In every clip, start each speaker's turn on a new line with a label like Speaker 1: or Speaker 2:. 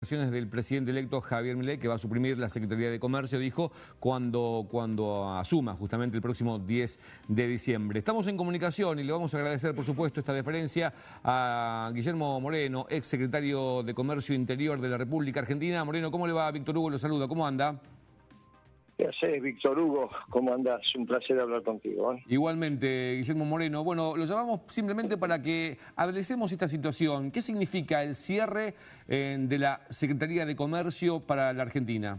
Speaker 1: del presidente electo Javier Milei que va a suprimir la Secretaría de Comercio, dijo, cuando, cuando asuma justamente el próximo 10 de diciembre. Estamos en comunicación y le vamos a agradecer, por supuesto, esta deferencia a Guillermo Moreno, ex secretario de Comercio Interior de la República Argentina. Moreno, ¿cómo le va? Víctor Hugo lo saluda, ¿cómo anda?
Speaker 2: ¿Qué haces, Víctor Hugo? ¿Cómo andas? Un placer hablar contigo. ¿eh?
Speaker 1: Igualmente, Guillermo Moreno. Bueno, lo llamamos simplemente para que adresemos esta situación. ¿Qué significa el cierre eh, de la Secretaría de Comercio para la Argentina?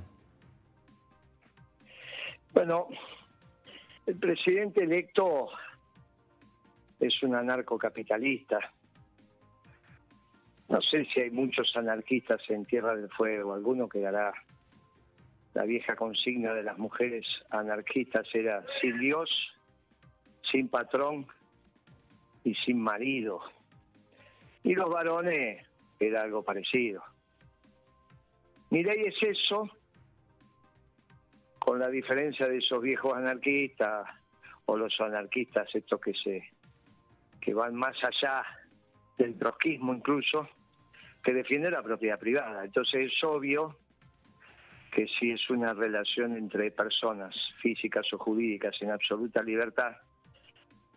Speaker 2: Bueno, el presidente electo es un anarcocapitalista. No sé si hay muchos anarquistas en Tierra del Fuego, alguno quedará la vieja consigna de las mujeres anarquistas era sin Dios, sin patrón y sin marido. Y los varones era algo parecido. Mireille es eso, con la diferencia de esos viejos anarquistas o los anarquistas estos que se que van más allá del trotskismo incluso, que defienden la propiedad privada. Entonces es obvio que si es una relación entre personas físicas o jurídicas en absoluta libertad,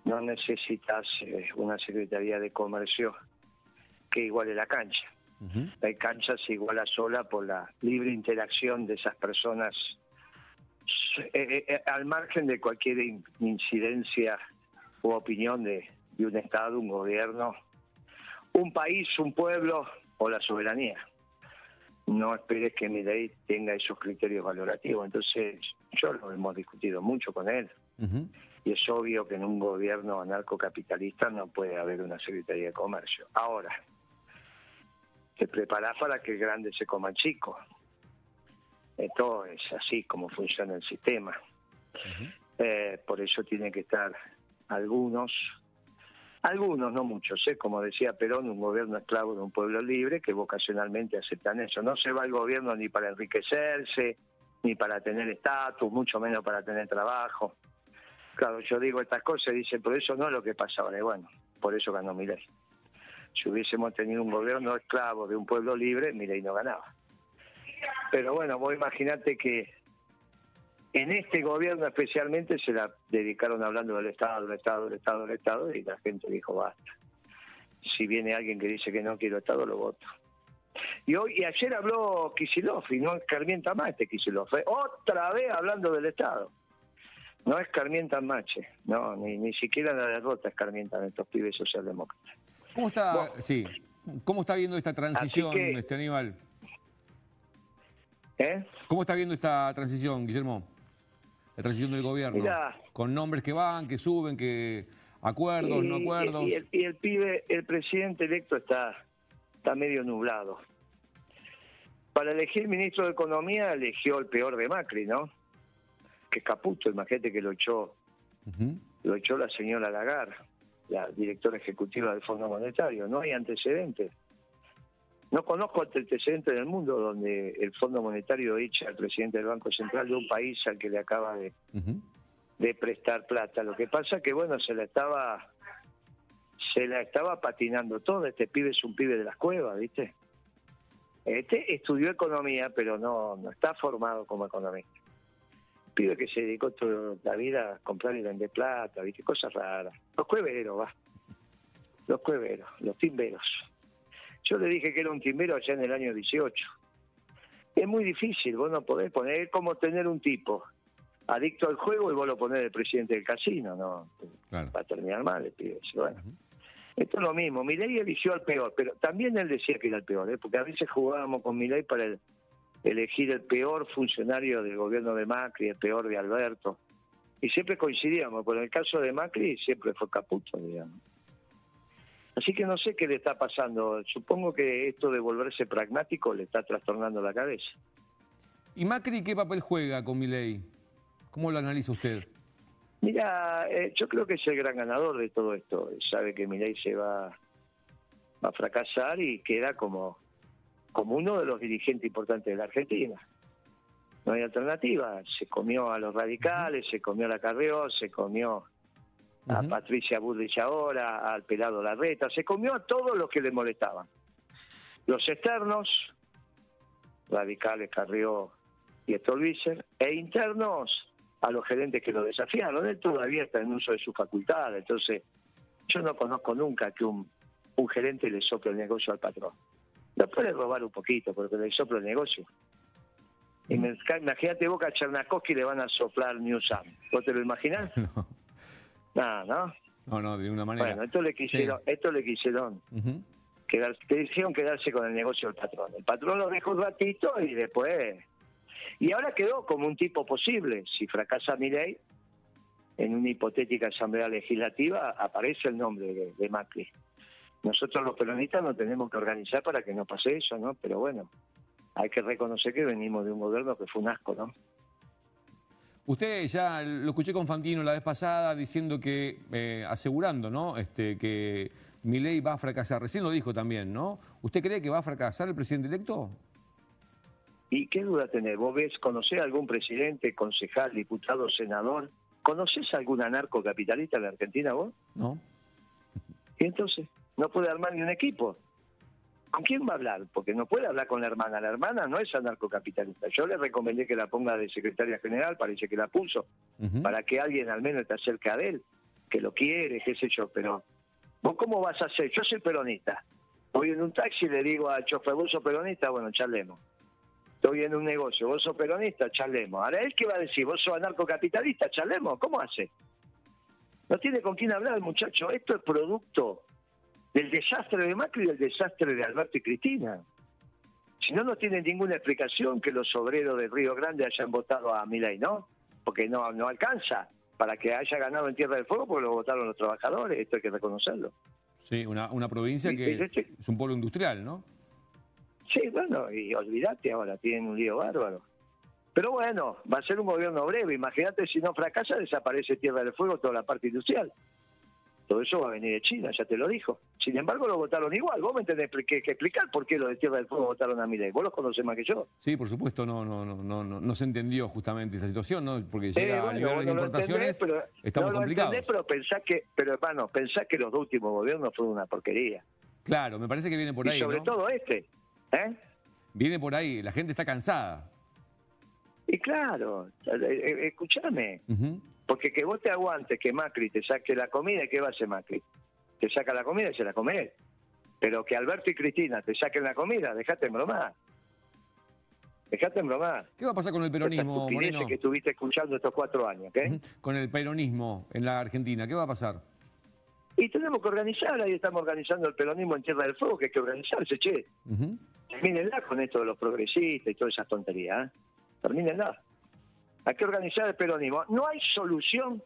Speaker 2: no necesitas eh, una Secretaría de Comercio que iguale la cancha. La cancha se iguala sola por la libre interacción de esas personas. Eh, eh, al margen de cualquier incidencia u opinión de, de un Estado, un gobierno, un país, un pueblo o la soberanía no esperes que mi ley tenga esos criterios valorativos. Entonces, yo lo hemos discutido mucho con él. Y es obvio que en un gobierno anarcocapitalista no puede haber una Secretaría de Comercio. Ahora, te preparas para que el grande se coma el chico. Esto es así como funciona el sistema. Eh, por eso tienen que estar algunos algunos, no muchos, ¿eh? como decía Perón, un gobierno esclavo de un pueblo libre que vocacionalmente aceptan eso. No se va el gobierno ni para enriquecerse, ni para tener estatus, mucho menos para tener trabajo. Claro, yo digo estas cosas y dicen, por eso no es lo que pasa ahora. Y bueno, por eso ganó Milei. Si hubiésemos tenido un gobierno esclavo de un pueblo libre, Milei no ganaba. Pero bueno, vos imaginate que en este gobierno especialmente se la dedicaron hablando del Estado, del Estado, del Estado, del Estado, y la gente dijo basta. Si viene alguien que dice que no quiero Estado, lo voto. Y hoy y ayer habló Kisilov y no escarmienta más este Kisilov. ¿eh? Otra vez hablando del Estado. No escarmientan mache, no, ni, ni siquiera la derrota escarmientan estos pibes socialdemócratas.
Speaker 1: ¿Cómo está, sí, ¿cómo está viendo esta transición, este Aníbal? ¿Eh? ¿Cómo está viendo esta transición, Guillermo? La transición del gobierno? con nombres que van, que suben, que acuerdos, no acuerdos.
Speaker 2: Y, el, pibe, el presidente electo está, está medio nublado. Para elegir ministro de Economía eligió el peor de Macri, ¿no? Que es Caputo, imagínate que lo echó, lo echó la señora Lagarde, la directora ejecutiva del Fondo Monetario. No hay antecedentes. No conozco antecedente en el mundo donde el Fondo Monetario echa al presidente del Banco Central de un país al que le acaba de, de prestar plata. Lo que pasa que, bueno, se la estaba se la estaba patinando todo. Este pibe es un pibe de las cuevas, ¿viste? Este estudió economía, pero no, no está formado como economista. Pibe que se dedicó toda la vida a comprar y vender plata, ¿viste? Cosas raras. Los cueveros, va. Los cueveros, los timberos. Yo le dije que era un timbero allá en el año 18. Es muy difícil, vos no podés poner, es como tener un tipo adicto al juego y vos lo ponés el presidente del casino, ¿no? Va a terminar mal, el Bueno. Esto es lo mismo, Milei eligió al peor, pero también él decía que era el peor, ¿eh? porque a veces jugábamos con Milei para elegir el peor funcionario del gobierno de Macri, el peor de Alberto, y siempre coincidíamos, pero en el caso de Macri siempre fue Caputo, digamos. Así que no sé qué le está pasando. Supongo que esto de volverse pragmático le está trastornando la cabeza.
Speaker 1: ¿Y Macri qué papel juega con Milei? ¿Cómo lo analiza usted?
Speaker 2: Mira, eh, yo creo que es el gran ganador de todo esto. Sabe que Milei se va, a fracasar y queda como, como uno de los dirigentes importantes de la Argentina. No hay alternativa. Se comió a los radicales, se comió a la Carrió, se comió a Patricia Bullrich ahora, al pelado Larreta, se comió a todos los que le molestaban. Los externos, radicales Carrió y Stolbizer, e internos a los gerentes que lo desafiaron. Él todavía está en uso de su facultad, entonces yo no conozco nunca que un, un gerente le sople el negocio al patrón. Lo puede robar un poquito, porque le sopla el negocio. Me- imagínate vos que a Chernakowski le van a soplar Newsam. ¿Vos te lo imaginás?
Speaker 1: No,
Speaker 2: Nada, ¿no?
Speaker 1: no, no, de una manera.
Speaker 2: Bueno, esto le quisieron, esto le quisieron te hicieron quedarse con el negocio del patrón. El patrón lo dejó un ratito y después... Y ahora quedó como un tipo posible. Si fracasa Milei, en una hipotética asamblea legislativa aparece el nombre de, de Macri. Nosotros los peronistas nos tenemos que organizar para que no pase eso, ¿no? Pero bueno, hay que reconocer que venimos de un gobierno que fue un asco, ¿no?
Speaker 1: Usted ya lo escuché con Fantino la vez pasada diciendo que, eh, asegurando, ¿no? Este, que Milei va a fracasar. Recién lo dijo también, ¿no? ¿Usted cree que va a fracasar el presidente electo?
Speaker 2: ¿Y qué duda tenés? ¿Vos ves, conocés a algún presidente, concejal, diputado, senador? ¿Conocés a algún anarcocapitalista en la Argentina vos?
Speaker 1: ¿No?
Speaker 2: Y entonces, no puede armar ni un equipo. ¿Con quién va a hablar? Porque no puede hablar con la hermana. La hermana no es anarcocapitalista. Yo le recomendé que la ponga de secretaria general, parece que la puso, para que alguien al menos esté cerca de él, que lo quiere, qué sé yo. Pero, ¿vos cómo vas a hacer? Yo soy peronista. Voy en un taxi y le digo al chofer, ¿vos sos peronista? Bueno, charlemos. Estoy en un negocio, ¿vos sos peronista? Charlemos. Ahora, ¿él qué va a decir? ¿Vos sos anarcocapitalista? Charlemos. ¿Cómo hace? No tiene con quién hablar muchacho. Esto es producto del desastre de Macri y del desastre de Alberto y Cristina. Si no, no tiene ninguna explicación que los obreros de Río Grande hayan votado a Milei, ¿no? Porque no, no alcanza para que haya ganado en Tierra del Fuego porque lo votaron los trabajadores, esto hay que reconocerlo.
Speaker 1: Sí, una, una provincia
Speaker 2: Sí,
Speaker 1: que
Speaker 2: sí, sí.
Speaker 1: es un pueblo industrial, ¿no?
Speaker 2: Sí, bueno, y olvídate ahora, tienen un lío bárbaro. Pero bueno, va a ser un gobierno breve. Imagínate si no fracasa, desaparece Tierra del Fuego toda la parte industrial. Todo eso va a venir de China, ya te lo dijo. Sin embargo, lo votaron igual. Vos me tenés que, que explicar por qué los de Tierra del Fuego votaron a Milei. Vos los conocés más que yo.
Speaker 1: Sí, por supuesto, no, no, no, no, no, no se entendió justamente esa situación, ¿no? Porque
Speaker 2: Eh,
Speaker 1: llega a
Speaker 2: bueno,
Speaker 1: nivel de
Speaker 2: no lo
Speaker 1: importaciones,
Speaker 2: entendés, pero,
Speaker 1: estamos
Speaker 2: no lo
Speaker 1: complicados.
Speaker 2: entendés, pero pensá que, pero hermano, pensá que los dos últimos gobiernos fueron una porquería.
Speaker 1: Claro, me parece que viene por
Speaker 2: y
Speaker 1: ahí,
Speaker 2: sobre todo este. ¿eh?
Speaker 1: Viene por ahí, la gente está cansada.
Speaker 2: Y claro, eh, eh, escúchame,
Speaker 1: Ujú.
Speaker 2: Porque que vos te aguantes que Macri te saque la comida, ¿y qué va a hacer Macri? Te saca la comida y se la come él. Pero que Alberto y Cristina te saquen la comida, dejate en bromar. Dejate en bromar.
Speaker 1: ¿Qué va a pasar con el peronismo, Moreno?
Speaker 2: que estuviste escuchando estos cuatro años, ¿qué?
Speaker 1: Con el peronismo en la Argentina, ¿qué va a pasar?
Speaker 2: Y tenemos que organizar, ahí estamos organizando el peronismo en Tierra del Fuego, que hay que organizarse, che.
Speaker 1: Ujú.
Speaker 2: Termínenla con esto de los progresistas y todas esas tonterías. ¿eh? Termínenla. Hay que organizar el peronismo. No hay solución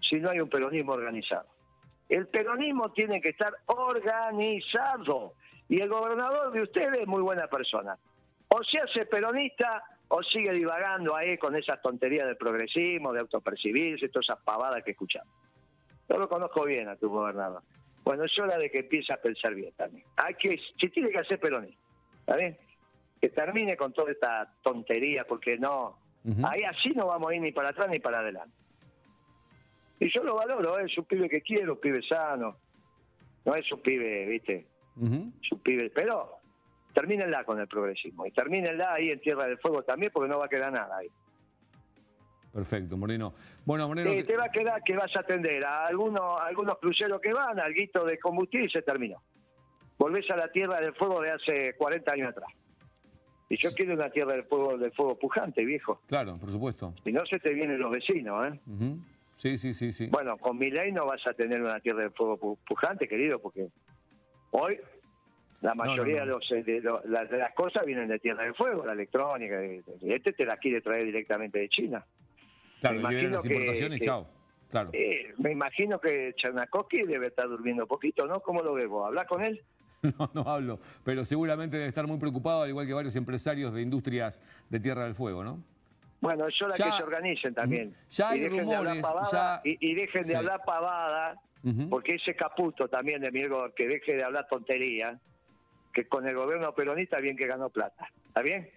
Speaker 2: si no hay un peronismo organizado. El peronismo tiene que estar organizado. Y el gobernador de ustedes es muy buena persona. O se hace peronista o sigue divagando ahí con esas tonterías del progresismo, de autopercibirse, todas esas pavadas que escuchamos. Yo lo conozco bien a tu gobernador. Bueno, es hora de que empiece a pensar bien también. Hay que, se tiene que hacer peronista. ¿Está bien? Que termine con toda esta tontería, porque no. Ahí así no vamos a ir ni para atrás ni para adelante. Y yo lo valoro, ¿eh? es un pibe que quiero, un pibe sano. No es un pibe, ¿viste? Es un pibe. Pero termínenla con el progresismo. Y termínenla ahí en Tierra del Fuego también, porque no va a quedar nada ahí.
Speaker 1: Perfecto, Moreno. Bueno, Moreno,
Speaker 2: Sí, te va a quedar que vas a atender a algunos, a algunos cruceros que van, alguito de combustible y se terminó. Volvés a la Tierra del Fuego de hace 40 años atrás. Y yo quiero una Tierra del Fuego, del fuego pujante, viejo.
Speaker 1: claro, por supuesto.
Speaker 2: Si no, se te vienen los vecinos, ¿eh?
Speaker 1: Sí, sí, sí, sí.
Speaker 2: Bueno, con mi ley no vas a tener una Tierra del Fuego pu- pujante, querido, porque hoy la
Speaker 1: no,
Speaker 2: mayoría
Speaker 1: no.
Speaker 2: De, los, eh, de, lo- la- de las cosas vienen de Tierra del Fuego, la electrónica. y- y Este te la quiere traer directamente de China.
Speaker 1: claro,
Speaker 2: me
Speaker 1: y
Speaker 2: imagino
Speaker 1: las importaciones,
Speaker 2: que-
Speaker 1: chao. Claro.
Speaker 2: Eh, me imagino que Chernakowski debe estar durmiendo poquito, ¿no? ¿Cómo lo ves vos? ¿Hablas con él?
Speaker 1: No, no hablo, pero seguramente debe estar muy preocupado, al igual que varios empresarios de industrias de Tierra del Fuego, ¿no?
Speaker 2: Bueno, es hora
Speaker 1: Ya-
Speaker 2: que se organicen también.
Speaker 1: Ya hay
Speaker 2: y dejen de hablar pavada,
Speaker 1: ya-
Speaker 2: y, y dejen de
Speaker 1: Sí.
Speaker 2: hablar pavada, porque ese caputo también de Mirgo, que deje de hablar tontería, que con el gobierno peronista bien que ganó plata. ¿Está bien?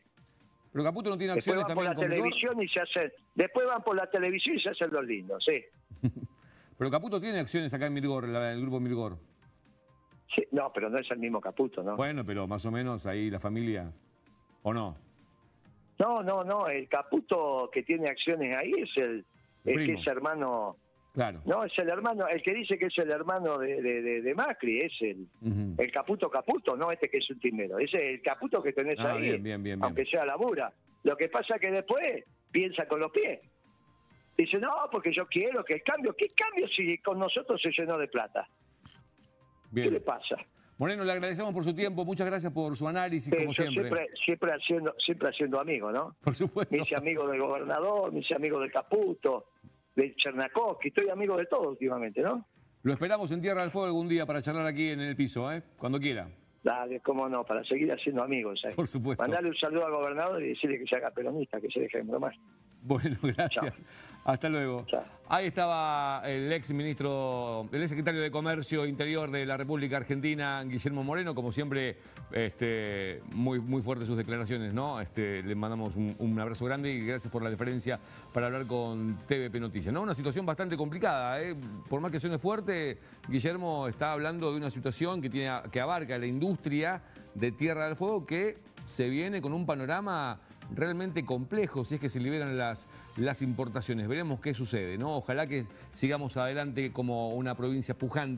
Speaker 1: Pero Caputo no tiene
Speaker 2: Después
Speaker 1: acciones
Speaker 2: van por
Speaker 1: también
Speaker 2: la
Speaker 1: en Comigor.
Speaker 2: televisión y se hacen, después van por la televisión y se hacen los lindos, sí.
Speaker 1: Pero Caputo tiene acciones acá en Mirgor, la- el grupo Mirgor.
Speaker 2: Sí, No, pero no es el mismo caputo, ¿no?
Speaker 1: Bueno, pero más o menos ahí la familia. ¿O no?
Speaker 2: No, no, no. El Caputo que tiene acciones ahí es el, el que es hermano.
Speaker 1: Claro.
Speaker 2: No, es el hermano, el que dice que es el hermano de, de, Macri, es el, el Caputo Caputo, no este que es un timero. Ese es el Caputo que tenés
Speaker 1: ah,
Speaker 2: ahí,
Speaker 1: bien, bien, bien,
Speaker 2: aunque sea labura. Lo que pasa es que después piensa con los pies. Dice, no, porque yo quiero que el cambio, ¿qué cambio si con nosotros se llenó de plata? ¿Qué le pasa?
Speaker 1: Moreno, le agradecemos por su tiempo, muchas gracias por su análisis, como siempre.
Speaker 2: siempre. Siempre haciendo, siempre haciendo amigo, ¿no?
Speaker 1: Por supuesto.
Speaker 2: Me hice amigo del gobernador, me hice amigo del Caputo, de Chernakovsky, estoy amigo de todos últimamente, ¿no?
Speaker 1: Lo esperamos en Tierra del Fuego algún día para charlar aquí en el piso, ¿eh? Cuando quiera.
Speaker 2: Dale, cómo no, para seguir haciendo amigos. ¿eh?
Speaker 1: Por supuesto.
Speaker 2: Mandale un saludo al gobernador y decirle que se haga peronista, que se deje de bromar.
Speaker 1: Bueno, gracias. Hasta luego. Ahí estaba el ex ministro, el ex secretario de Comercio Interior de la República Argentina, Guillermo Moreno, como siempre, este, muy, muy fuertes sus declaraciones, ¿no? Este, le mandamos un, abrazo grande y gracias por la deferencia para hablar con TVP Noticias. ¿no? Una situación bastante complicada, ¿eh? Por más que suene fuerte, Guillermo está hablando de una situación que, tiene, que abarca la industria de Tierra del Fuego que se viene con un panorama realmente complejo si es que se liberan las, las importaciones. Veremos qué sucede, ¿no? Ojalá que sigamos adelante como una provincia pujante